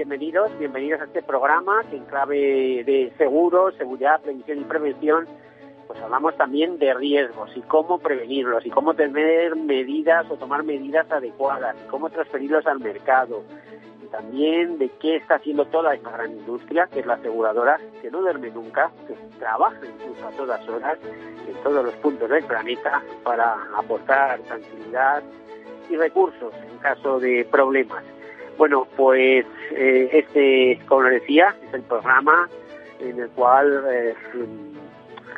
bienvenidos, bienvenidos a este programa que en clave de seguros, seguridad, prevención y prevención, pues hablamos también de riesgos y cómo prevenirlos y cómo tener medidas o tomar medidas adecuadas y cómo transferirlos al mercado y también de qué está haciendo toda esta gran industria que es la aseguradora que no duerme nunca, que trabaja incluso a todas horas en todos los puntos del planeta para aportar tranquilidad y recursos en caso de problemas. Bueno, pues eh, este, como les decía, es el programa en el cual eh,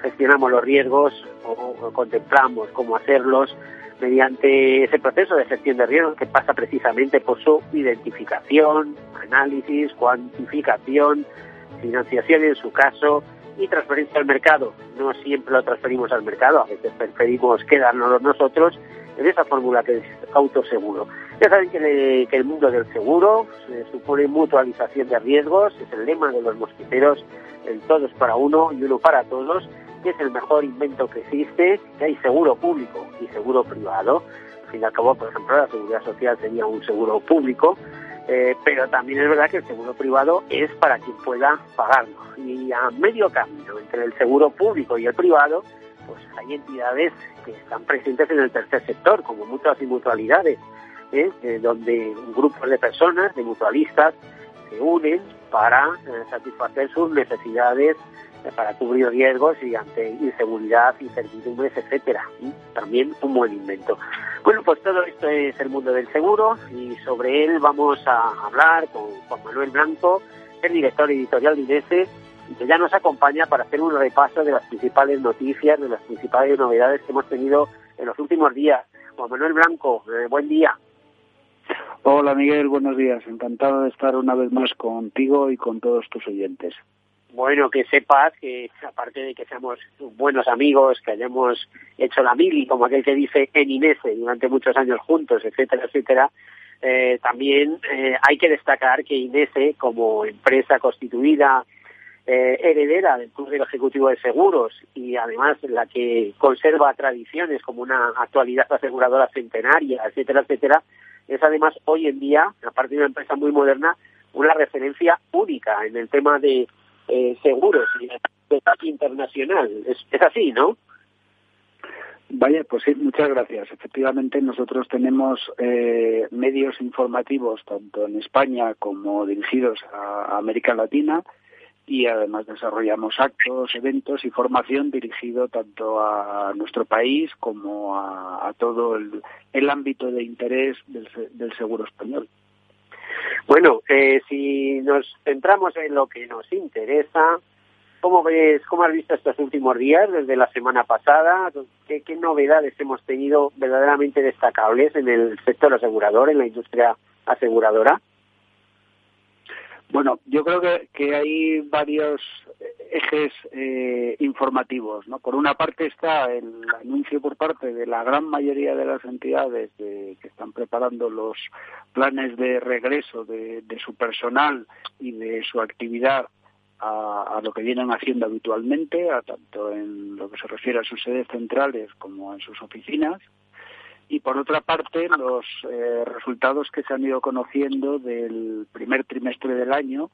gestionamos los riesgos o, contemplamos cómo hacerlos mediante ese proceso de gestión de riesgos que pasa precisamente por su identificación, análisis, cuantificación, financiación en su caso y transferencia al mercado. No siempre lo transferimos al mercado, a veces preferimos quedarnos nosotros en esa fórmula que es autoseguro. Ya saben que, el mundo del seguro supone mutualización de riesgos, es el lema de los mosquiteros, el todos para uno y uno para todos, que es el mejor invento que existe, que hay seguro público y seguro privado. Al fin y al cabo, por ejemplo, la seguridad social sería un seguro público, eh, pero también es verdad que el seguro privado es para quien pueda pagarlo. Y a medio camino entre el seguro público y el privado, pues hay entidades que están presentes en el tercer sector, como mutuas y mutualidades, ¿eh? Eh, donde grupos de personas, de mutualistas, se unen para eh, satisfacer sus necesidades para cubrir riesgos y ante inseguridad, incertidumbres, etcétera. También un buen invento. Bueno, pues todo esto es el mundo del seguro y sobre él vamos a hablar con Juan Manuel Blanco, el director editorial de IDESE, que ya nos acompaña para hacer un repaso de las principales noticias, de las principales novedades que hemos tenido en los últimos días. Juan Manuel Blanco, buen día. Hola Miguel, buenos días. Encantado de estar una vez más contigo y con todos tus oyentes. Bueno, que sepas que aparte de que seamos buenos amigos, que hayamos hecho la mili, como aquel que dice, en Inese durante muchos años juntos, etcétera, etcétera, eh, también eh, hay que destacar que Inese, como empresa constituida eh, heredera del Club Ejecutivo de Seguros y además la que conserva tradiciones como una actualidad aseguradora centenaria, etcétera, etcétera, es además hoy en día, aparte de una empresa muy moderna, una referencia única en el tema de eh, seguros y de internacional. Es, es así, ¿no? Vaya, pues sí, muchas gracias. Efectivamente, nosotros tenemos eh, medios informativos tanto en España como dirigidos a América Latina y además desarrollamos actos, eventos y formación dirigido tanto a nuestro país como a, todo el, ámbito de interés del, seguro español. Bueno, eh, si nos centramos en lo que nos interesa, ¿cómo ves, cómo has visto estos últimos días desde la semana pasada? ¿Qué, qué novedades hemos tenido verdaderamente destacables en el sector asegurador, en la industria aseguradora? Bueno, yo creo que, hay varios ejes eh, informativos. ¿no? Por una parte está el anuncio por parte de la gran mayoría de las entidades que están preparando los planes de regreso de, su personal y de su actividad a, lo que vienen haciendo habitualmente, a tanto en lo que se refiere a sus sedes centrales como en sus oficinas y por otra parte los eh, resultados que se han ido conociendo del primer trimestre del año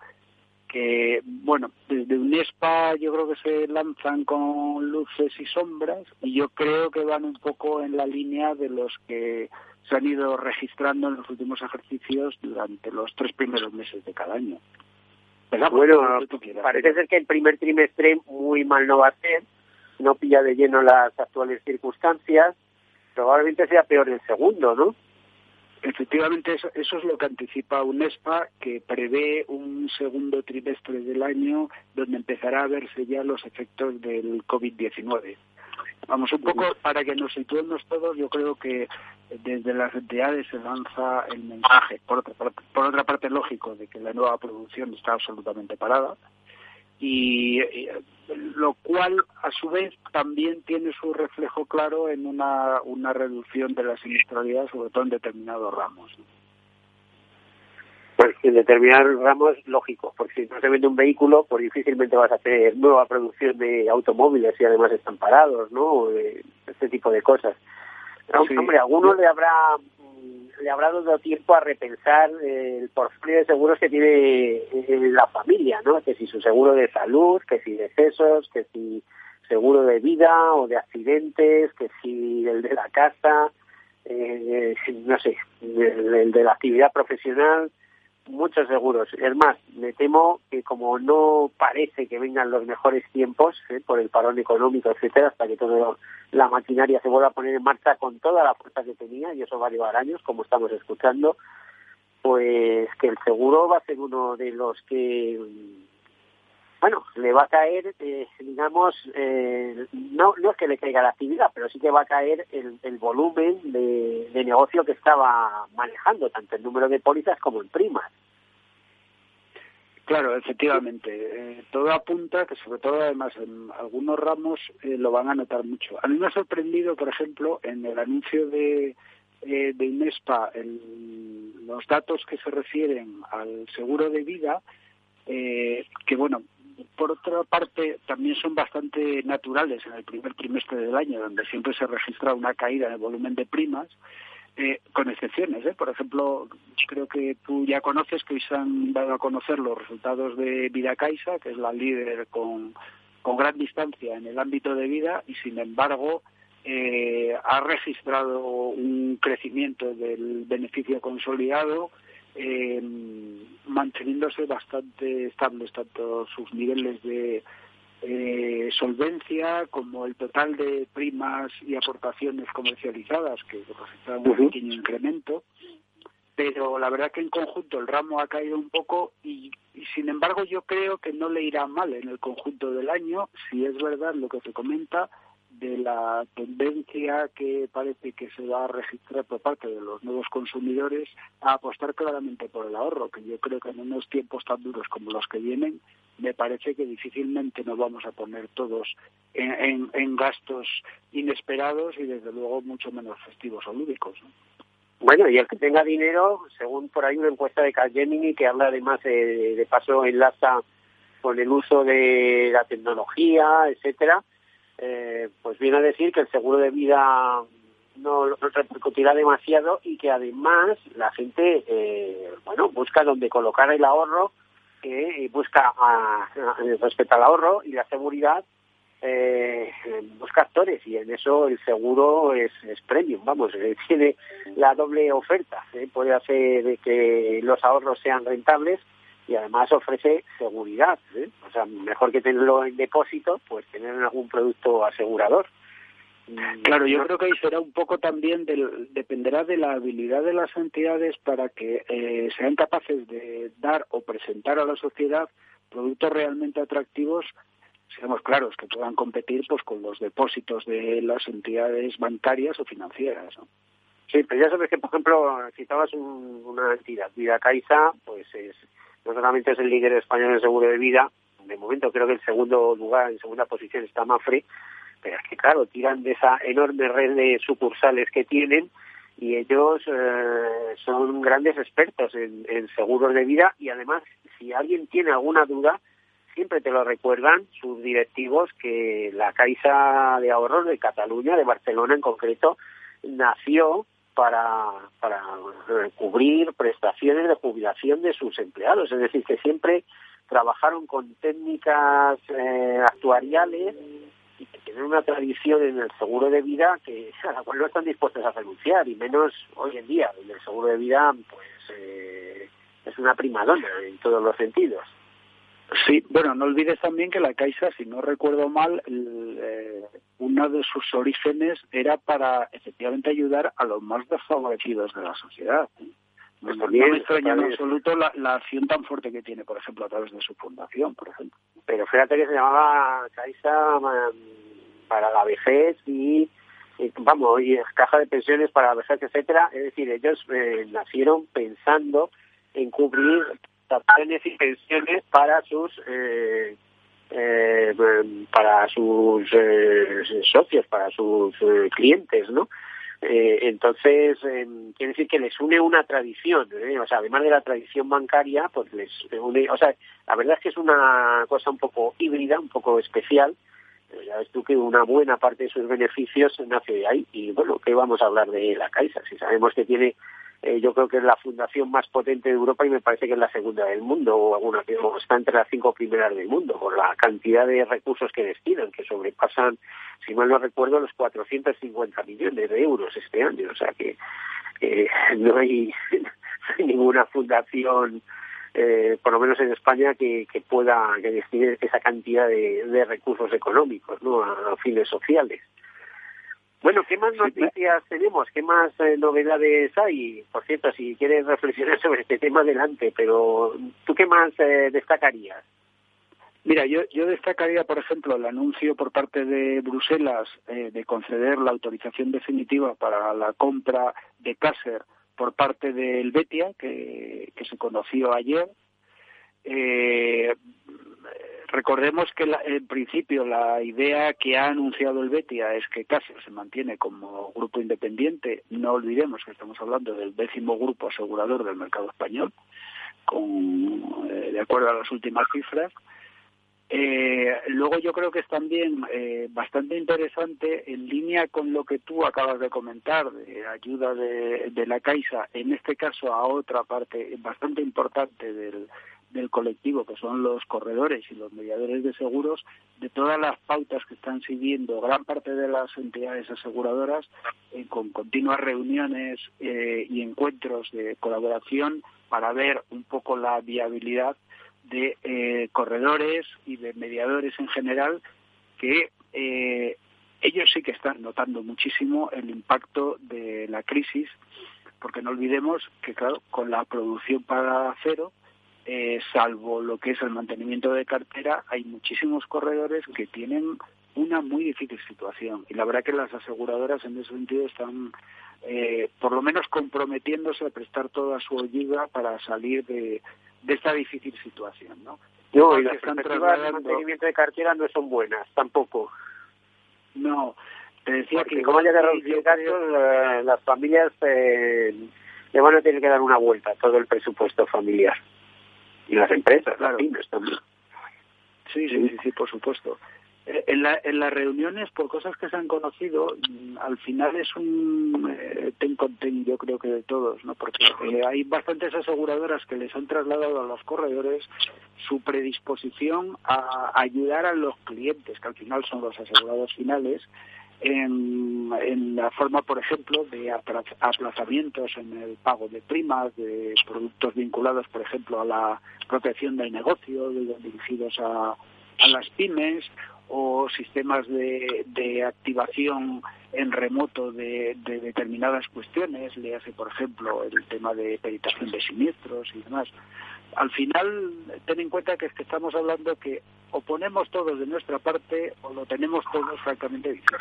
que bueno desde UNESPA yo creo que se lanzan con luces y sombras y yo creo que van un poco en la línea de los que se han ido registrando en los últimos ejercicios durante los tres primeros meses de cada año. Bueno, parece ser que el primer trimestre muy mal no va a ser, no pilla de lleno las actuales circunstancias, probablemente sea peor el segundo, ¿no? Efectivamente, eso, es lo que anticipa UNESPA, que prevé un segundo trimestre del año donde empezará a verse ya los efectos del COVID-19. Vamos, un poco para que nos situemos todos, yo creo que desde las entidades se lanza el mensaje, por otra, por otra parte lógico, de que la nueva producción está absolutamente parada, y, lo cual a su vez también tiene su reflejo claro en una, una reducción de la siniestralidad, sobre todo en determinados ramos. Pues en determinados ramos, lógico, porque si no se vende un vehículo, pues difícilmente vas a hacer nueva producción de automóviles y además están parados, ¿no? Eh, este tipo de cosas. Hombre, a alguno le habrá le habrá dado tiempo a repensar el portfolio de seguros que tiene eh, la familia, ¿no? Que si su seguro de salud, que si decesos, que si seguro de vida o de accidentes, que si el de la casa, eh, no sé, el de la actividad profesional, muchos seguros. Es más, me temo que como no parece que vengan los mejores tiempos ¿eh? por el parón económico, etcétera, hasta que toda la maquinaria se vuelva a poner en marcha con toda la fuerza que tenía, y eso va a llevar años, como estamos escuchando, pues que el seguro va a ser uno de los que bueno, le va a caer, eh, digamos, eh, no, no es que le caiga la actividad, pero sí que va a caer el, el volumen de, negocio que estaba manejando, tanto el número de pólizas como en primas. Claro, efectivamente. Eh, todo apunta que, sobre todo, además, en algunos ramos eh, lo van a notar mucho. A mí me ha sorprendido, por ejemplo, en el anuncio de, eh, de INESPA, el, los datos que se refieren al seguro de vida, eh, que, bueno, por otra parte, también son bastante naturales en el primer trimestre del año, donde siempre se registra una caída en el volumen de primas, eh, con excepciones. ¿eh? Por ejemplo, creo que tú ya conoces que hoy se han dado a conocer los resultados de Vida Caixa, que es la líder con, con gran distancia en el ámbito de vida, y sin embargo eh, ha registrado un crecimiento del beneficio consolidado eh, manteniéndose bastante estables tanto sus niveles de eh, solvencia como el total de primas y aportaciones comercializadas que representan un pequeño incremento. Pero la verdad que en conjunto el ramo ha caído un poco y, y, sin embargo yo creo que no le irá mal en el conjunto del año. Si es verdad lo que se comenta de la tendencia que parece que se va a registrar por parte de los nuevos consumidores a apostar claramente por el ahorro, que yo creo que en unos tiempos tan duros como los que vienen, me parece que difícilmente nos vamos a poner todos en, en, gastos inesperados y desde luego mucho menos festivos o lúdicos. ¿no? Bueno, y el que tenga dinero, según por ahí una encuesta de Capgemini que habla además de, de paso enlaza con el uso de la tecnología, etcétera, eh, pues viene a decir que el seguro de vida no, repercutirá demasiado y que además la gente, eh, bueno, busca donde colocar el ahorro eh, y busca a, a, respecto al ahorro y la seguridad eh, busca actores y en eso el seguro es, es premium, vamos, eh, tiene la doble oferta, eh, puede hacer que los ahorros sean rentables y además ofrece seguridad. ¿eh? O sea, mejor que tenerlo en depósito, pues tener algún producto asegurador. Claro, yo creo que ahí será un poco también, del, dependerá de la habilidad de las entidades para que eh, sean capaces de dar o presentar a la sociedad productos realmente atractivos, seamos claros, que puedan competir pues con los depósitos de las entidades bancarias o financieras. ¿no? Sí, pero ya sabes que, por ejemplo, citabas un, una entidad, Vida Caixa, pues es no solamente es el líder español en seguro de vida, de momento creo que en segundo lugar, en segunda posición está Mafre, pero es que claro, tiran de esa enorme red de sucursales que tienen y ellos eh, son grandes expertos en, en seguros de vida y además si alguien tiene alguna duda, siempre te lo recuerdan sus directivos que la Caixa de Ahorros de Cataluña, de Barcelona en concreto, nació para, para cubrir prestaciones de jubilación de sus empleados. Es decir, que siempre trabajaron con técnicas eh, actuariales y que tienen una tradición en el seguro de vida que a la cual no están dispuestos a renunciar, y menos hoy en día, donde el seguro de vida pues eh, es una primadona en todos los sentidos. Sí, bueno, no olvides también que la Caixa, si no recuerdo mal, el, eh, uno de sus orígenes era para efectivamente ayudar a los más desfavorecidos de la sociedad. Pues no, me extraña en absoluto la, la, acción tan fuerte que tiene, por ejemplo, a través de su fundación, por ejemplo. Pero fíjate que se llamaba Caixa para la vejez y, y vamos, y caja de pensiones para la vejez, etcétera. Es decir, ellos eh, nacieron pensando en cubrir prestaciones y pensiones para sus eh, eh, para sus eh, socios, para sus eh, clientes, ¿no? entonces, quiere decir que les une una tradición, o sea, además de la tradición bancaria, pues les une, o sea, la verdad es que es una cosa un poco híbrida, un poco especial, ya ves tú que una buena parte de sus beneficios nace de ahí, y bueno, ¿qué vamos a hablar de la Caixa? Si sabemos que tiene eh, yo creo que es la fundación más potente de Europa y me parece que es la segunda del mundo, o alguna que está entre las cinco primeras del mundo, por la cantidad de recursos que destinan, que sobrepasan, si mal no recuerdo, los 450 millones de euros este año. O sea que no, hay, ninguna fundación, eh, por lo menos en España, que, pueda que destine esa cantidad de, recursos económicos ¿no? a fines sociales. Bueno, ¿qué más noticias tenemos? ¿Qué más eh, novedades hay? Por cierto, si quieres reflexionar sobre este tema, adelante, pero ¿tú qué más eh, destacarías? Mira, yo, yo destacaría, por ejemplo, el anuncio por parte de Bruselas eh, de conceder la autorización definitiva para la compra de Caser por parte del Betia, que, que se conoció ayer. Eh, recordemos que en principio la idea que ha anunciado el Betia es que Caser se mantiene como grupo independiente. No olvidemos que estamos hablando del décimo grupo asegurador del mercado español, con, eh, de acuerdo a las últimas cifras. Eh, luego yo creo que es también eh, bastante interesante en línea con lo que tú acabas de comentar de ayuda de, de la Caixa, en este caso a otra parte bastante importante del, del colectivo, que son los corredores y los mediadores de seguros, de todas las pautas que están siguiendo gran parte de las entidades aseguradoras eh, con continuas reuniones eh, y encuentros de colaboración para ver un poco la viabilidad de eh, corredores y de mediadores en general que ellos sí que están notando muchísimo el impacto de la crisis porque no olvidemos que claro con la producción para cero eh, salvo lo que es el mantenimiento de cartera, hay muchísimos corredores que tienen una muy difícil situación. Y la verdad que las aseguradoras en ese sentido están, eh, por lo menos, comprometiéndose a prestar toda su ayuda para salir de, esta difícil situación. ¿no? No, y las perspectivas de mantenimiento de cartera no son buenas, tampoco. No, te decía que... como haya que reducir gastos, eh, las familias le van a tener que dar una vuelta a todo el presupuesto familiar y las empresas, claro. las también. Sí, sí, sí, sí, por supuesto. Eh, en, la, en las reuniones, por cosas que se han conocido, mm, al final es un eh, ten con ten, yo creo que de todos, ¿no? Porque eh, hay bastantes aseguradoras que les han trasladado a los corredores su predisposición a ayudar a los clientes, que al final son los asegurados finales, en, la forma, por ejemplo, de aplazamientos en el pago de primas, de productos vinculados, por ejemplo, a la protección del negocio, dirigidos a, a las pymes, o sistemas de, de activación en remoto de, de, determinadas cuestiones, le hace, por ejemplo, el tema de peritación de siniestros y demás. Al final, ten en cuenta que es que estamos hablando que o ponemos todos de nuestra parte o lo tenemos todos francamente difícil.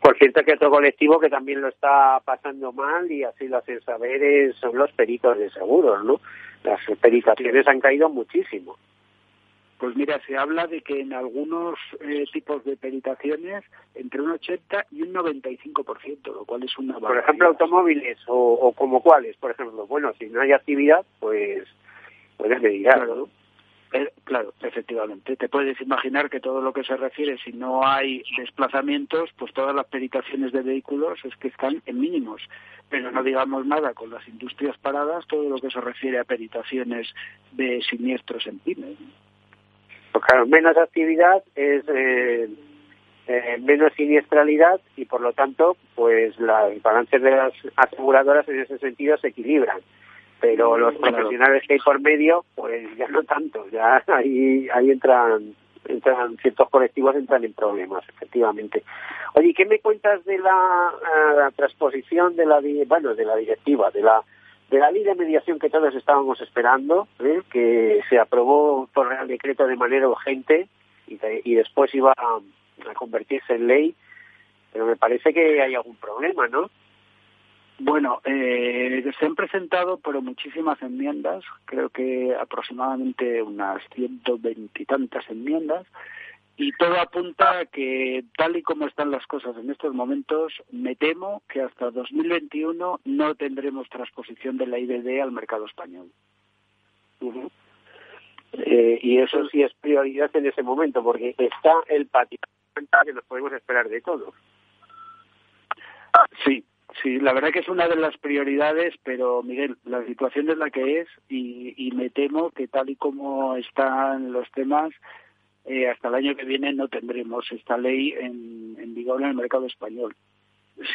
Por cierto que otro colectivo que también lo está pasando mal y así lo hacen saber son los peritos de seguros, ¿no? Las peritaciones han caído muchísimo. Pues mira, se habla de que en algunos eh, tipos de peritaciones entre un 80 y un 95%, lo cual es una Por ejemplo, automóviles o, como cuáles, por ejemplo. Bueno, si no hay actividad, pues puedes mediar, claro. ¿no? Eh, claro, efectivamente. Te puedes imaginar que todo lo que se refiere, si no hay desplazamientos, pues todas las peritaciones de vehículos es que están en mínimos. Pero no digamos nada con las industrias paradas, todo lo que se refiere a peritaciones de siniestros en pymes. Pues claro, menos actividad es eh, eh, menos siniestralidad y por lo tanto, pues los balances de las aseguradoras en ese sentido se equilibran. Pero los profesionales que hay por medio, pues ya no tanto, ya ahí, ahí entran entran ciertos colectivos entran en problemas efectivamente. Oye qué me cuentas de la, la transposición de la bueno de la directiva de la de la ley de mediación que todos estábamos esperando, ¿eh? que se aprobó por Real Decreto de manera urgente y, después iba a, convertirse en ley, pero me parece que hay algún problema, ¿no? Bueno, eh, se han presentado pero muchísimas enmiendas, creo que aproximadamente unas ciento veintitantas enmiendas, y todo apunta a que tal y como están las cosas en estos momentos, me temo que hasta 2021 no tendremos transposición de la IBD al mercado español. Eh, y eso sí es prioridad en ese momento, porque está el patio que nos podemos esperar de todo. Sí, sí, la verdad que es una de las prioridades, pero Miguel, la situación es la que es y, y me temo que tal y como están los temas, eh, hasta el año que viene no tendremos esta ley en, en vigor en el mercado español.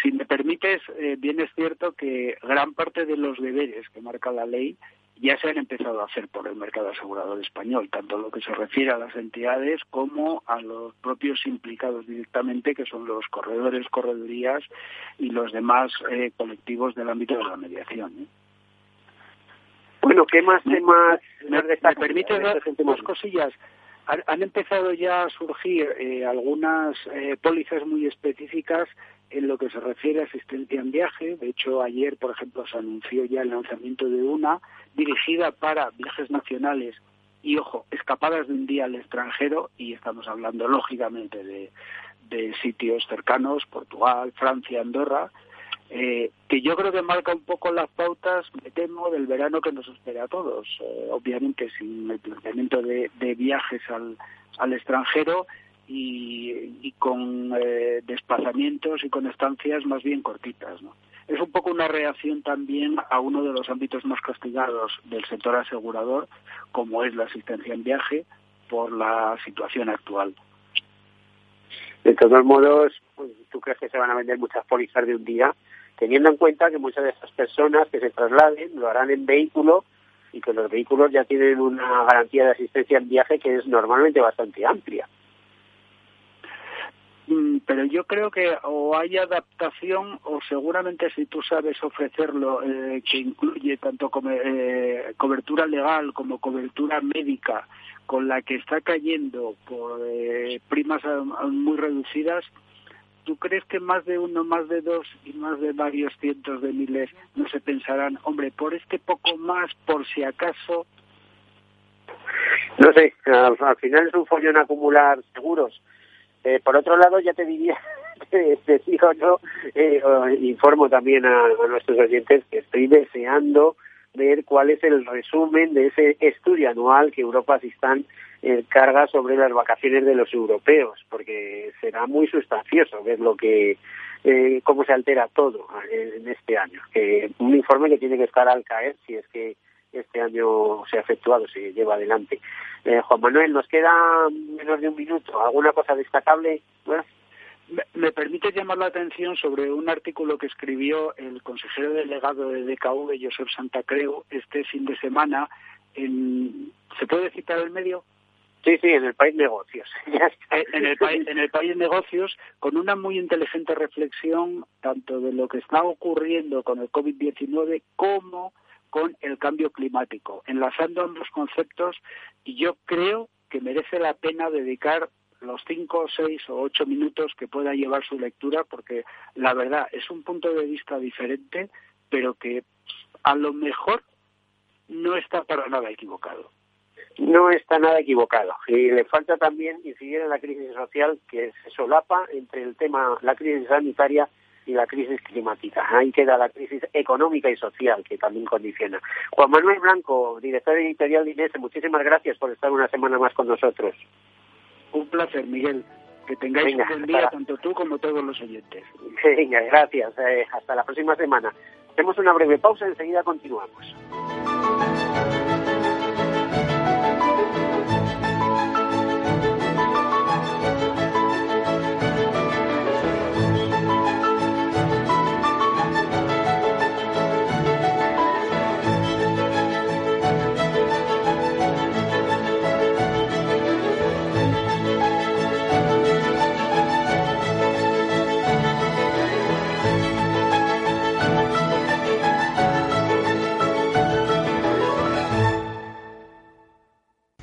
Si me permites, eh, bien es cierto que gran parte de los deberes que marca la ley ya se han empezado a hacer por el mercado asegurador español, tanto lo que se refiere a las entidades como a los propios implicados directamente, que son los corredores, corredurías y los demás eh, colectivos del ámbito de la mediación. ¿eh? Bueno, ¿qué más temas? ¿Me, me, me permite dos cosillas? Han, empezado ya a surgir eh, algunas eh, pólizas muy específicas en lo que se refiere a asistencia en viaje. De hecho, ayer, por ejemplo, se anunció ya el lanzamiento de una dirigida para viajes nacionales y, ojo, escapadas de un día al extranjero, y estamos hablando, lógicamente, de sitios cercanos, Portugal, Francia, Andorra, eh, que yo creo que marca un poco las pautas, me temo, del verano que nos espera a todos. Eh, obviamente sin el planteamiento de, viajes al, al extrangero y, y con eh, desplazamientos y con estancias más bien cortitas. ¿no? Es un poco una reacción también a uno de los ámbitos más castigados del sector asegurador, como es la asistencia en viaje, por la situación actual. De todos modos, pues, ¿tú crees que se van a vender muchas pólizas de un día? Teniendo en cuenta que muchas de esas personas que se trasladen lo harán en vehículo y que los vehículos ya tienen una garantía de asistencia en viaje que es normalmente bastante amplia. Pero yo creo que o hay adaptación o seguramente si tú sabes ofrecerlo eh, que incluye tanto eh, cobertura legal como cobertura médica con la que está cayendo por eh, primas muy reducidas ¿Tú crees que más de uno, más de dos y más de varios cientos de miles no se pensarán, hombre, por este poco más, por si acaso? No sé, al, al final es un follón acumular seguros eh, por otro lado, ya te diría que te digo yo, eh, informo también a, nuestros oyentes que estoy deseando ver cuál es el resumen de ese estudio anual que Europa Asistán eh, carga sobre las vacaciones de los europeos, porque será muy sustancioso ver lo que eh, cómo se altera todo en, este año. Que un informe que tiene que estar al caer si es que este año se ha efectuado, se lleva adelante. Eh, Juan Manuel, nos queda menos de un minuto. ¿Alguna cosa destacable? Me, permite llamar la atención sobre un artículo que escribió el consejero delegado de DKV, Josep Santacreu, este fin de semana. En, ¿Se puede citar el medio? Sí, sí, en el país negocios. en el país, en el país negocios, con una muy inteligente reflexión tanto de lo que está ocurriendo con el COVID-19 como con el cambio climático, enlazando ambos conceptos y yo creo que merece la pena dedicar los cinco, seis o ocho minutos que pueda llevar su lectura, porque la verdad es un punto de vista diferente, pero que a lo mejor no está para nada equivocado. No está nada equivocado. Y le falta también incidir en la crisis social que se solapa entre el tema, la crisis sanitaria y la crisis climática. Ahí queda la crisis económica y social que también condiciona. Juan Manuel Blanco, director editorial de Inés, muchísimas gracias por estar una semana más con nosotros. Un placer, Miguel. Que tengáis Venga, un buen día, hasta... tanto tú como todos los oyentes. Venga, gracias. Eh, hasta la próxima semana. Hacemos una breve pausa, enseguida continuamos. thank you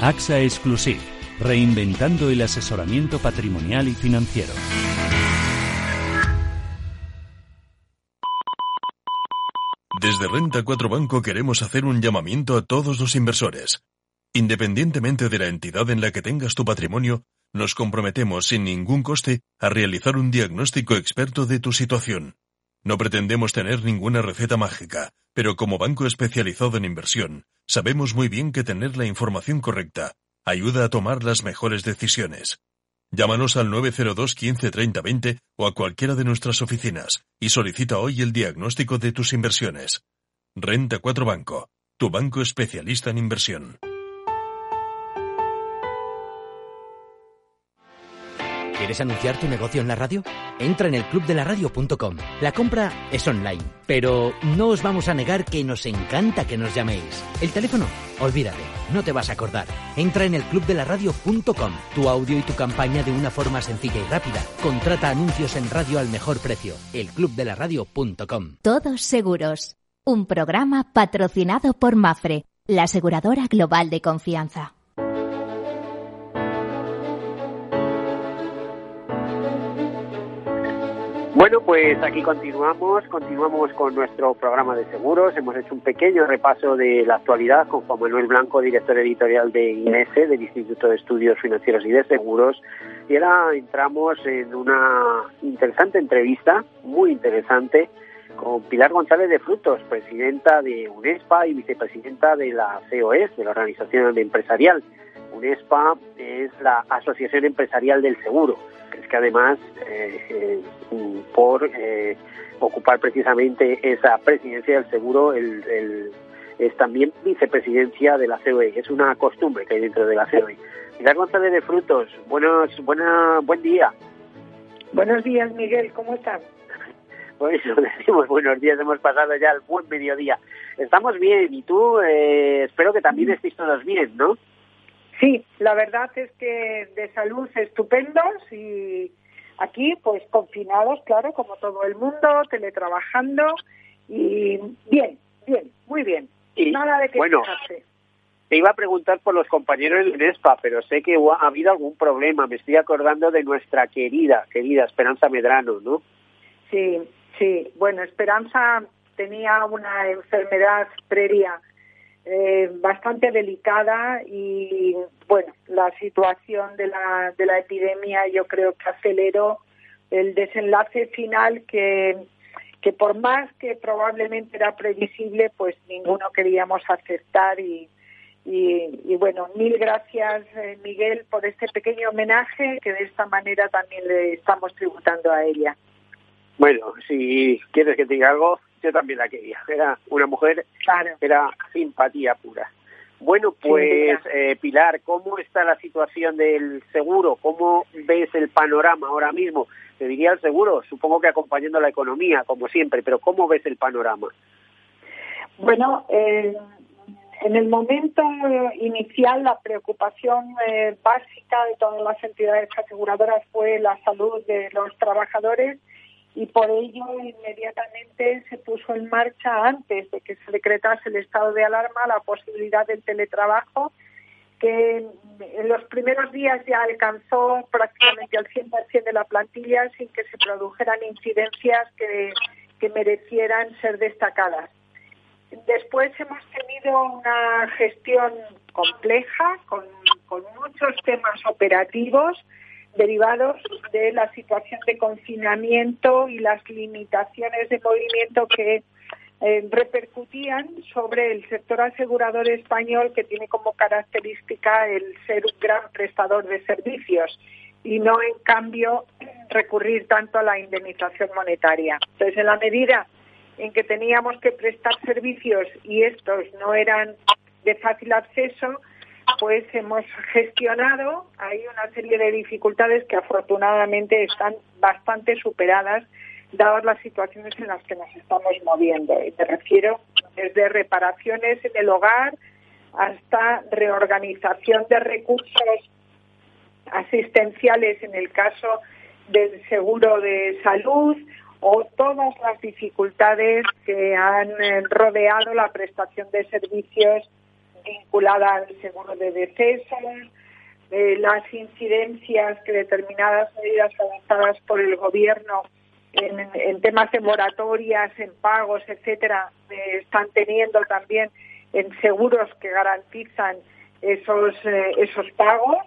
AXA Exclusive, reinventando el asesoramiento patrimonial y financiero. Desde Renta 4 Banco queremos hacer un llamamiento a todos los inversores. Independientemente de la entidad en la que tengas tu patrimonio, nos comprometemos sin ningún coste a realizar un diagnóstico experto de tu situación. No pretendemos tener ninguna receta mágica, pero como banco especializado en inversión, sabemos muy bien que tener la información correcta ayuda a tomar las mejores decisiones. Llámanos al 902 15 30 20 o a cualquiera de nuestras oficinas y solicita hoy el diagnóstico de tus inversiones. Renta 4 Banco, tu banco especialista en inversión. ¿Quieres anunciar tu negocio en la radio? Entra en el clubdelaradio.com. La compra es online, pero no os vamos a negar que nos encanta que nos llaméis. El teléfono, olvídate, no te vas a acordar. Entra en el clubdelaradio.com. Tu audio y tu campaña de una forma sencilla y rápida. Contrata anuncios en radio al mejor precio. Elclubdelaradio.com. Todos seguros. Un programa patrocinado por Mafre, la aseguradora global de confianza. Bueno, pues aquí continuamos, continuamos con nuestro programa de seguros. Hemos hecho un pequeño repaso de la actualidad con Juan Manuel Blanco, director editorial de INESE, del Instituto de Estudios Financieros y de Seguros. Y ahora entramos en una interesante entrevista, muy interesante, con Pilar González de Frutos, presidenta de UNESPA y vicepresidenta de la COES, de la Organización Empresarial. UNESPA es la Asociación Empresarial del Seguro es que además, eh, eh, por eh, ocupar precisamente esa presidencia del seguro, el, es también vicepresidencia de la COE. Es una costumbre que hay dentro de la COE. Miguel González de Frutos, buenos, buena, buen día. Buenos días, Miguel, ¿cómo estás? Pues decimos buenos días, hemos pasado ya el buen mediodía. Estamos bien y tú espero que también estéis todos bien, ¿no? Sí, la verdad es que de salud estupendos y aquí pues confinados, claro, como todo el mundo, teletrabajando y bien, bien, muy bien. Y, Nada de que bueno, Te iba a preguntar por los compañeros de UNESPA, pero sé que ha habido algún problema. Me estoy acordando de nuestra querida, querida Esperanza Medrano, ¿no? Sí, sí. Bueno, Esperanza tenía una enfermedad previa eh, bastante delicada y bueno, la situación de la, de la epidemia yo creo que aceleró el desenlace final que, que por más que probablemente era previsible, pues ninguno queríamos aceptar y, y, bueno, mil gracias eh, Miguel por este pequeño homenaje que de esta manera también le estamos tributando a ella. Bueno, si quieres que diga algo, yo también la quería. Era una mujer, era simpatía pura. Bueno, pues eh, Pilar, ¿cómo está la situación del seguro? ¿Cómo ves el panorama ahora mismo? Te diría el seguro, supongo que acompañando la economía, como siempre, pero ¿cómo ves el panorama? Bueno, eh, en el momento inicial la preocupación eh, básica de todas las entidades aseguradoras fue la salud de los trabajadores y por ello inmediatamente se puso en marcha antes de que se decretase el estado de alarma la posibilidad del teletrabajo que en los primeros días ya alcanzó prácticamente al 100% de la plantilla sin que se produjeran incidencias que, que merecieran ser destacadas. Después hemos tenido una gestión compleja con, muchos temas operativos derivados de la situación de confinamiento y las limitaciones de movimiento que eh, repercutían sobre el sector asegurador español que tiene como característica el ser un gran prestador de servicios y no en cambio recurrir tanto a la indemnización monetaria. Entonces, en la medida en que teníamos que prestar servicios y estos no eran de fácil acceso, pues hemos gestionado hay una serie de dificultades que afortunadamente están bastante superadas dadas las situaciones en las que nos estamos moviendo. Y me refiero desde reparaciones en el hogar hasta reorganización de recursos asistenciales en el caso del seguro de salud o todas las dificultades que han eh, rodeado la prestación de servicios vinculada al seguro de eh, las incidencias que determinadas medidas adoptadas por el gobierno en, temas de moratorias, en pagos, etcétera, eh, están teniendo también en seguros que garantizan esos esos pagos.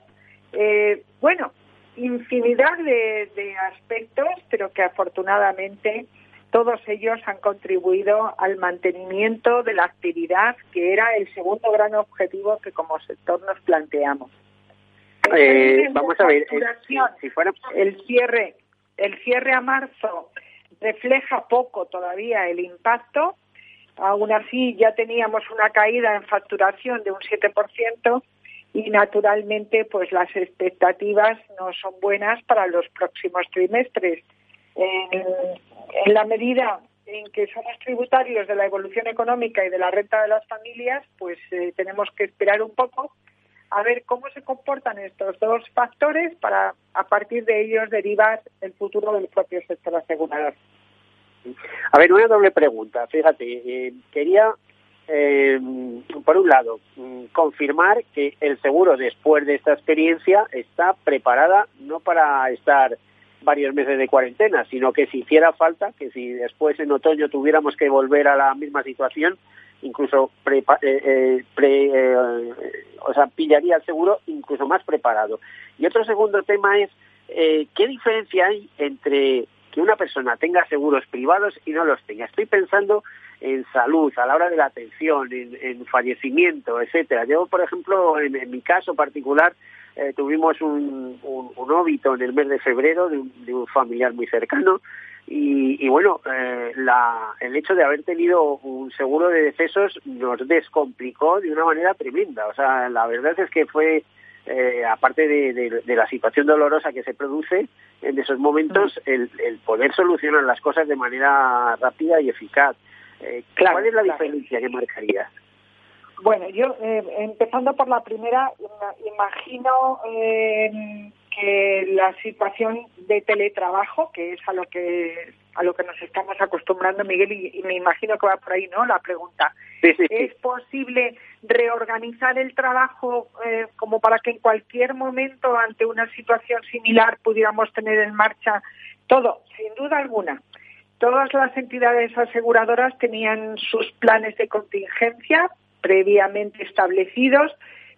bueno, infinidad de, aspectos, pero que afortunadamente todos ellos han contribuido al mantenimiento de la actividad, que era el segundo gran objetivo que como sector nos planteamos. Eh, vamos a ver, eh, el cierre, el cierre a marzo refleja poco todavía el impacto. Aún así, ya teníamos una caída en facturación de un 7%, y naturalmente pues las expectativas no son buenas para los próximos trimestres. En, la medida en que somos tributarios de la evolución económica y de la renta de las familias, pues eh, tenemos que esperar un poco a ver cómo se comportan estos dos factores para a partir de ellos derivar el futuro del propio sector asegurador. A ver, una doble pregunta. Fíjate, eh, quería eh, por un lado, mm, confirmar que el seguro después de esta experiencia está preparada no para estar varios meses de cuarentena, sino que si hiciera falta, que si después en otoño tuviéramos que volver a la misma situación, incluso pre, eh, eh, eh, o sea, pillaría el seguro incluso más preparado. Y otro segundo tema es qué diferencia hay entre que una persona tenga seguros privados y no los tenga. Estoy pensando en salud, a la hora de la atención, en, fallecimiento, etcétera. Yo, por ejemplo, en, mi caso particular, eh, tuvimos un, un, óbito en el mes de febrero de un, familiar muy cercano y, bueno, eh, la, el hecho de haber tenido un seguro de decesos nos descomplicó de una manera tremenda. O sea, la verdad es que fue, eh, aparte de, la situación dolorosa que se produce en esos momentos, mm. el, el poder solucionar las cosas de manera rápida y eficaz. Eh, ¿Cuál es la diferencia que marcarías? Bueno, yo eh, empezando por la primera, imagino eh, que la situación de teletrabajo, que es a lo que a lo que nos estamos acostumbrando, Miguel, y, me imagino que va por ahí, ¿no? La pregunta. ¿Es posible reorganizar el trabajo como para que en cualquier momento, ante una situación similar, pudiéramos tener en marcha todo? Sin duda alguna. Todas las entidades aseguradoras tenían sus planes de contingencia previamente establecidos,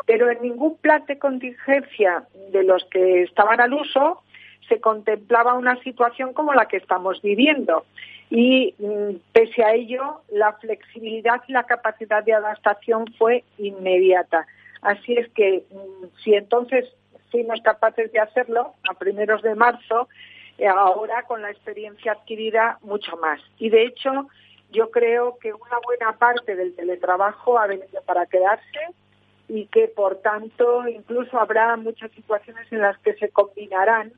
pero en ningún plan de contingencia de los que estaban al uso se contemplaba una situación como la que estamos viviendo. Y mm, pese a ello, la flexibilidad y la capacidad de adaptación fue inmediata. Así es que mm, si entonces fuimos capaces de hacerlo a primeros de marzo, eh, ahora con la experiencia adquirida mucho más. Y de hecho, yo creo que una buena parte del teletrabajo ha venido para quedarse y que por tanto incluso habrá muchas situaciones en las que se combinarán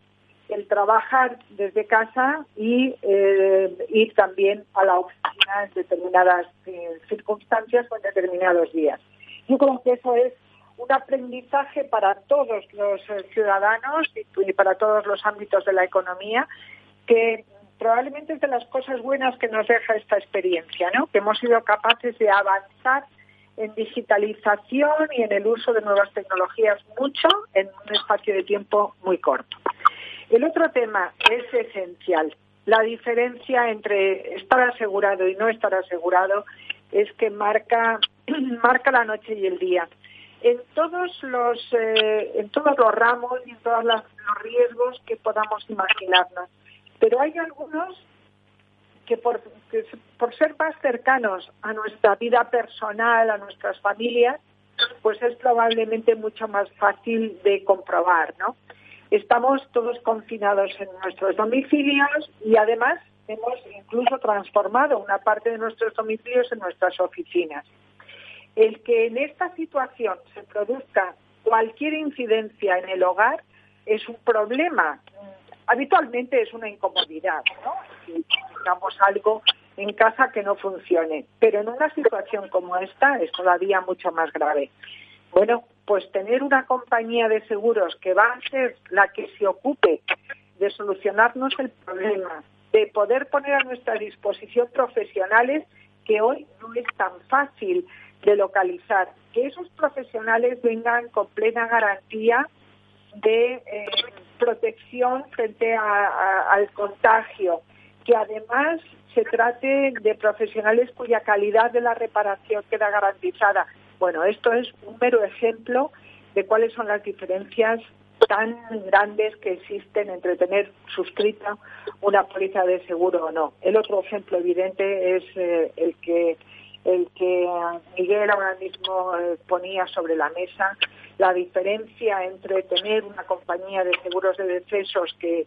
el trabajar desde casa y eh, ir también a la oficina en determinadas eh, circunstancias o en determinados días. Yo creo que eso es un aprendizaje para todos los eh, ciudadanos y para todos los ámbitos de la economía que probablemente es de las cosas buenas que nos deja esta experiencia, ¿no? Que hemos sido capaces de avanzar en digitalización y en el uso de nuevas tecnologías mucho en un espacio de tiempo muy corto. El otro tema es esencial la diferencia entre estar asegurado y no estar asegurado es que marca, marca la noche y el día. En todos los, eh, en todos los ramos y en todos los riesgos que podamos imaginarnos. Pero hay algunos que por, ser más cercanos a nuestra vida personal, a nuestras familias, pues es probablemente mucho más fácil de comprobar, ¿no? Estamos todos confinados en nuestros domicilios y además hemos incluso transformado una parte de nuestros domicilios en nuestras oficinas. El que en esta situación se produzca cualquier incidencia en el hogar es un problema. Habitualmente es una incomodidad, ¿no? Si tengamos algo en casa que no funcione, pero en una situación como esta es todavía mucho más grave. Bueno, pues tener una compañía de seguros que va a ser la que se ocupe de solucionarnos el problema, de poder poner a nuestra disposición profesionales que hoy no es tan fácil de localizar, que esos profesionales vengan con plena garantía de eh, protección frente al contagio, que además se trate de profesionales cuya calidad de la reparación queda garantizada. Bueno, esto es un mero ejemplo de cuáles son las diferencias tan grandes que existen entre tener suscrita una póliza de seguro o no. El otro ejemplo evidente es eh, el que el que Miguel ahora mismo eh, ponía sobre la mesa, la diferencia entre tener una compañía de seguros de decesos que,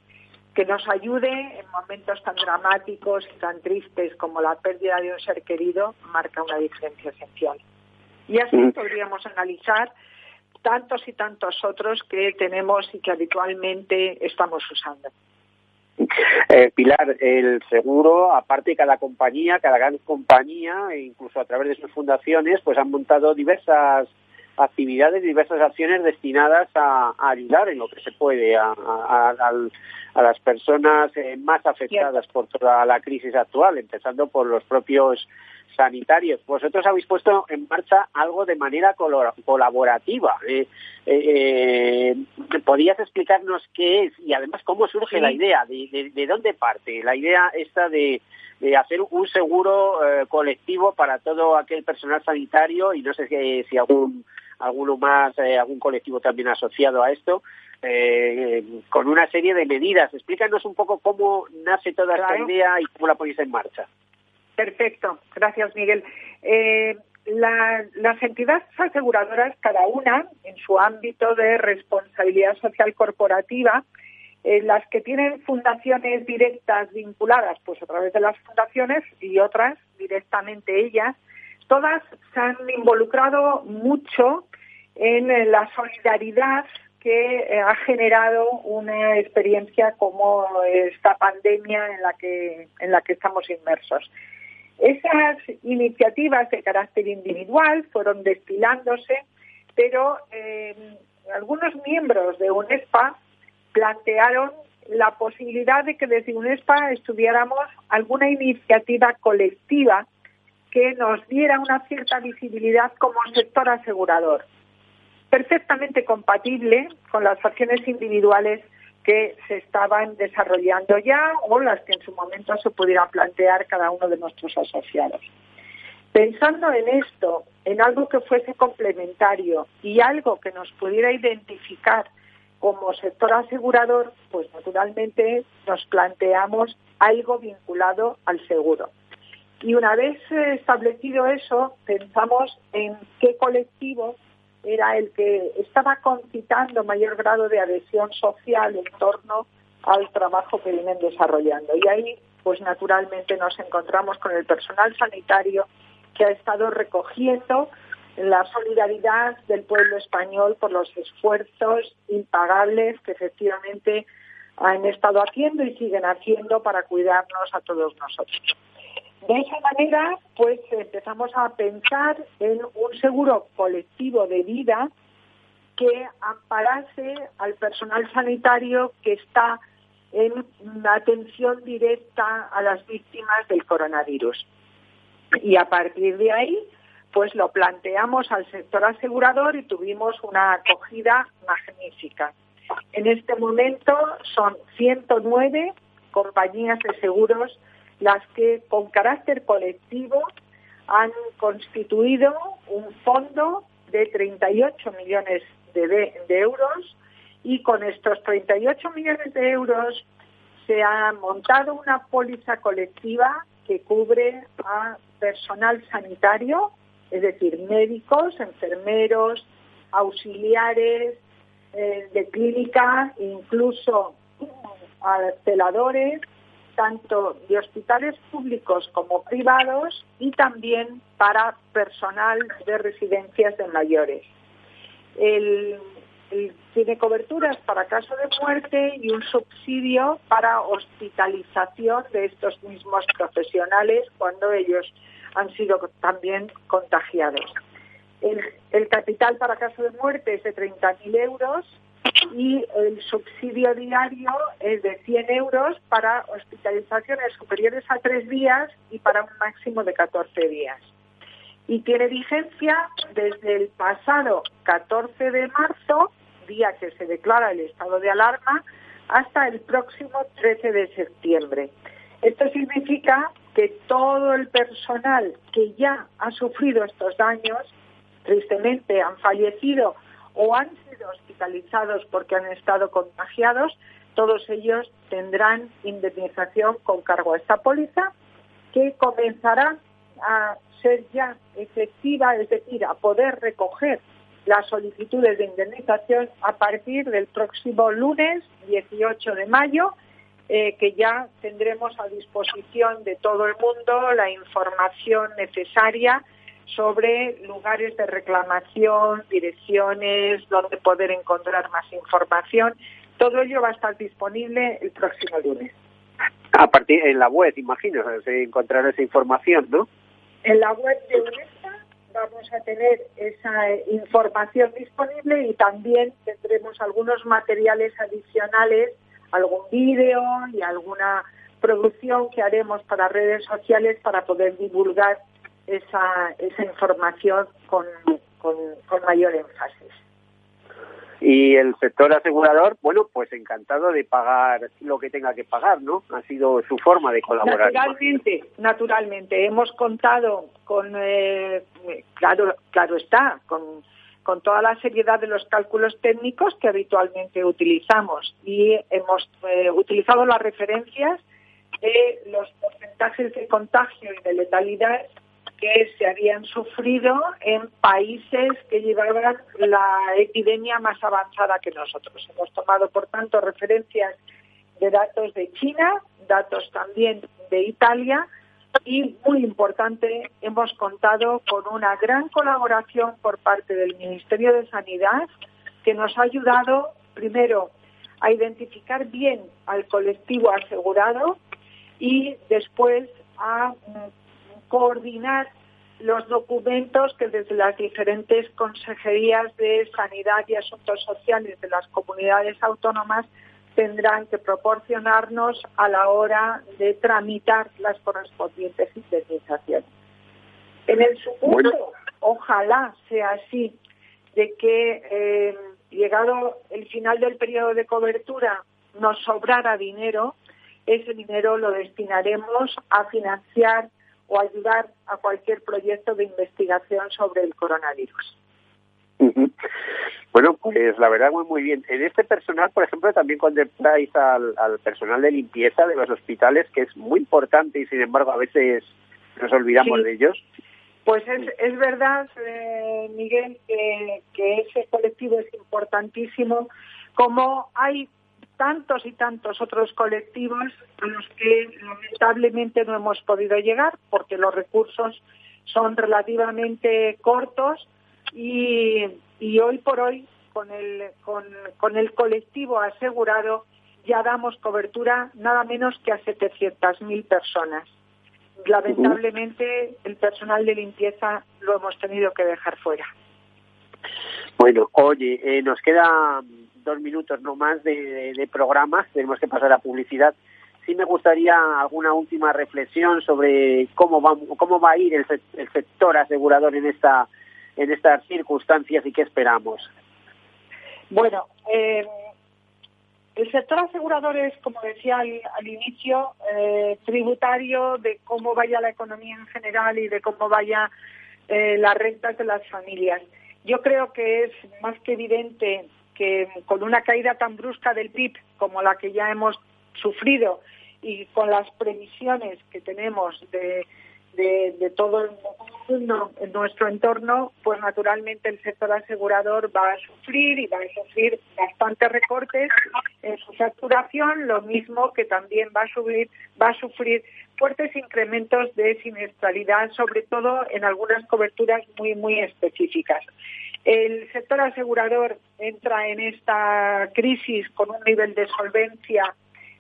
que nos ayude en momentos tan dramáticos y tan tristes como la pérdida de un ser querido marca una diferencia esencial. Y así mm. podríamos analizar tantos y tantos otros que tenemos y que habitualmente estamos usando. Eh, Pilar, el seguro, aparte cada compañía, cada gran compañía, e incluso a través de sus fundaciones, pues han montado diversas actividades, diversas acciones destinadas a, ayudar en lo que se puede a, a las personas eh, más afectadas por toda la crisis actual, empezando por los propios sanitarios. Vosotros habéis puesto en marcha algo de manera colaborativa. Eh, eh, ¿Podrías explicarnos qué es y además cómo surge la idea? De, dónde parte la idea esta de, hacer un seguro eh, colectivo para todo aquel personal sanitario y no sé si, si algún alguno más, algún colectivo también asociado a esto, con una serie de medidas. Explícanos un poco cómo nace toda esta idea y cómo la ponéis en marcha. Perfecto, gracias Miguel. Eh, las entidades aseguradoras, cada una en su ámbito de responsabilidad social corporativa, eh, las que tienen fundaciones directas vinculadas pues a través de las fundaciones y otras directamente ellas, todas se han involucrado mucho en eh, la solidaridad que ha generado una experiencia como esta pandemia en la que en la que estamos inmersos. Esas iniciativas de carácter individual fueron destilándose, pero eh, algunos miembros de UNESPA plantearon la posibilidad de que desde UNESPA estudiáramos alguna iniciativa colectiva que nos diera una cierta visibilidad como sector asegurador, perfectamente compatible con las acciones individuales que se estaban desarrollando ya o las que en su momento se pudieran plantear cada uno de nuestros asociados. Pensando en esto, en algo que fuese complementario y algo que nos pudiera identificar como sector asegurador, pues naturalmente nos planteamos algo vinculado al seguro. Y una vez establecido eso, pensamos en qué colectivos era el que estaba concitando mayor grado de adhesión social en torno al trabajo que vienen desarrollando. Y ahí, pues naturalmente nos encontramos con el personal sanitario que ha estado recogiendo la solidaridad del pueblo español por los esfuerzos impagables que efectivamente han estado haciendo y siguen haciendo para cuidarnos a todos nosotros. De esa manera, pues empezamos a pensar en un seguro colectivo de vida que amparase al personal sanitario que está en atención directa a las víctimas del coronavirus. Y a partir de ahí, pues lo planteamos al sector asegurador y tuvimos una acogida magnífica. En este momento son 109 compañías de seguros las que con carácter colectivo han constituido un fondo de 38 millones de, euros y con estos 38 millones de euros se ha montado una póliza colectiva que cubre a personal sanitario, es decir, médicos, enfermeros, auxiliares eh, de clínica, incluso a celadores, tanto de hospitales públicos como privados y también para personal de residencias de mayores. Tiene coberturas para caso de muerte y un subsidio para hospitalización de estos mismos profesionales cuando ellos han sido también contagiados. El, el capital para caso de muerte es de 30.000 euros y el subsidio diario es de 100 euros para hospitalizaciones superiores a tres días y para un máximo de 14 días. Y tiene vigencia desde el pasado 14 de marzo, día que se declara el estado de alarma, hasta el próximo 13 de septiembre. Esto significa que todo el personal que ya ha sufrido estos daños, tristemente han fallecido o han sido hospitalizados porque han estado contagiados, todos ellos tendrán indemnización con cargo a esta póliza que comenzará a ser ya efectiva, es decir, a poder recoger las solicitudes de indemnización a partir del próximo lunes 18 de mayo, eh, que ya tendremos a disposición de todo el mundo la información necesaria sobre lugares de reclamación, direcciones, donde poder encontrar más información. Todo ello va a estar disponible el próximo lunes. A partir en la web, imagino, se encontrará esa información, ¿no? En la web de UNESA vamos a tener esa información disponible y también tendremos algunos materiales adicionales, algún vídeo y alguna producción que haremos para redes sociales para poder divulgar esa, esa información con, con, mayor énfasis. Y el sector asegurador, bueno, pues encantado de pagar lo que tenga que pagar, ¿no? Ha sido su forma de colaborar. Naturalmente, naturalmente. Hemos contado con, eh, claro, claro está, con, con toda la seriedad de los cálculos técnicos que habitualmente utilizamos y hemos eh, utilizado las referencias de los porcentajes de contagio y de letalidad que se habían sufrido en países que llevaban la epidemia más avanzada que nosotros. Hemos tomado, por tanto, referencias de datos de China, datos también de Italia y, muy importante, hemos contado con una gran colaboración por parte del Ministerio de Sanidad que nos ha ayudado, primero, a identificar bien al colectivo asegurado y después a coordinar los documentos que desde las diferentes consejerías de Sanidad y Asuntos Sociales de las comunidades autónomas tendrán que proporcionarnos a la hora de tramitar las correspondientes indemnizaciones. En el supuesto, ojalá sea así, de que eh, llegado el final del periodo de cobertura nos sobrara dinero, ese dinero lo destinaremos a financiar o ayudar a cualquier proyecto de investigación sobre el coronavirus. Bueno, pues la verdad muy muy bien. En este personal, por ejemplo, también contempláis al, al personal de limpieza de los hospitales, que es muy importante y sin embargo a veces nos olvidamos de ellos. Pues es, es verdad, eh, Miguel, que, que ese colectivo es importantísimo. Como hay tantos y tantos otros colectivos a los que lamentablemente no hemos podido llegar porque los recursos son relativamente cortos y, hoy por hoy con el, con, el colectivo asegurado ya damos cobertura nada menos que a 700.000 personas. Lamentablemente el personal de limpieza lo hemos tenido que dejar fuera. Bueno, oye, eh, nos queda dos minutos no más de, de, programas, tenemos que pasar a publicidad. Sí me gustaría alguna última reflexión sobre cómo va, cómo va a ir el, sector asegurador en esta en estas circunstancias y qué esperamos. Bueno, eh, El sector asegurador es, como decía al, inicio, eh, tributario de cómo vaya la economía en general y de cómo vaya eh, las rentas de las familias. Yo creo que es más que evidente que con una caída tan brusca del PIB como la que ya hemos sufrido y con las previsiones que tenemos de, de, todo el mundo en nuestro entorno, pues naturalmente el sector asegurador va a sufrir y va a sufrir bastantes recortes en su facturación, lo mismo que también va a subir, va a sufrir fuertes incrementos de siniestralidad, sobre todo en algunas coberturas muy muy específicas. El sector asegurador entra en esta crisis con un nivel de solvencia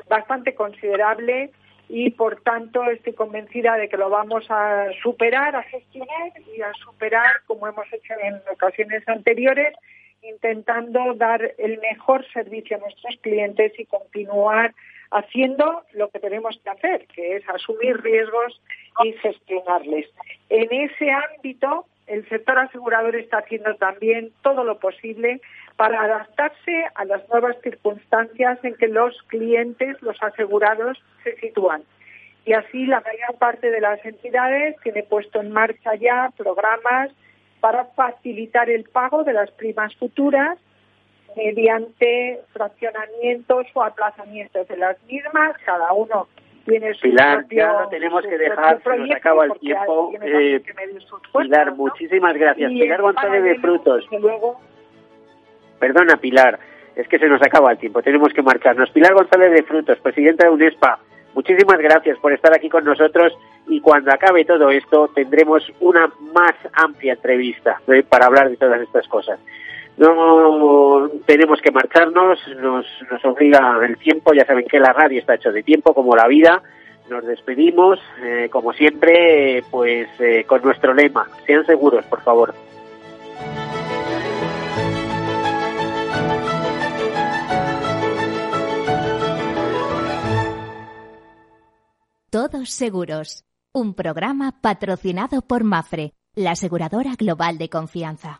bastante considerable y por tanto estoy convencida de que lo vamos a superar, a gestionar y a superar como hemos hecho en ocasiones anteriores, intentando dar el mejor servicio a nuestros clientes y continuar haciendo lo que tenemos que hacer, que es asumir riesgos y gestionarles. En ese ámbito, el sector asegurador está haciendo también todo lo posible para adaptarse a las nuevas circunstancias en que los clientes, los asegurados, se sitúan. Y así la mayor parte de las entidades tiene puesto en marcha ya programas para facilitar el pago de las primas futuras mediante fraccionamientos o aplazamientos de las mismas, cada uno Pilar, ya no tenemos que dejar, se nos acaba el tiempo. Eh, Pilar, muchísimas gracias. Pilar González de Frutos. Luego, Perdona, Pilar, es que se nos acaba el tiempo, tenemos que marcharnos. Pilar González de Frutos, presidenta de UNESPA, muchísimas gracias por estar aquí con nosotros y cuando acabe todo esto tendremos una más amplia entrevista ¿eh? para hablar de todas estas cosas. No tenemos que marcharnos, nos, obliga el tiempo, ya saben que la radio está hecho de tiempo, como la vida. Nos despedimos, eh, como siempre, pues eh, con nuestro lema. Sean seguros, por favor. Todos Seguros, un programa patrocinado por Mafre, la aseguradora global de confianza.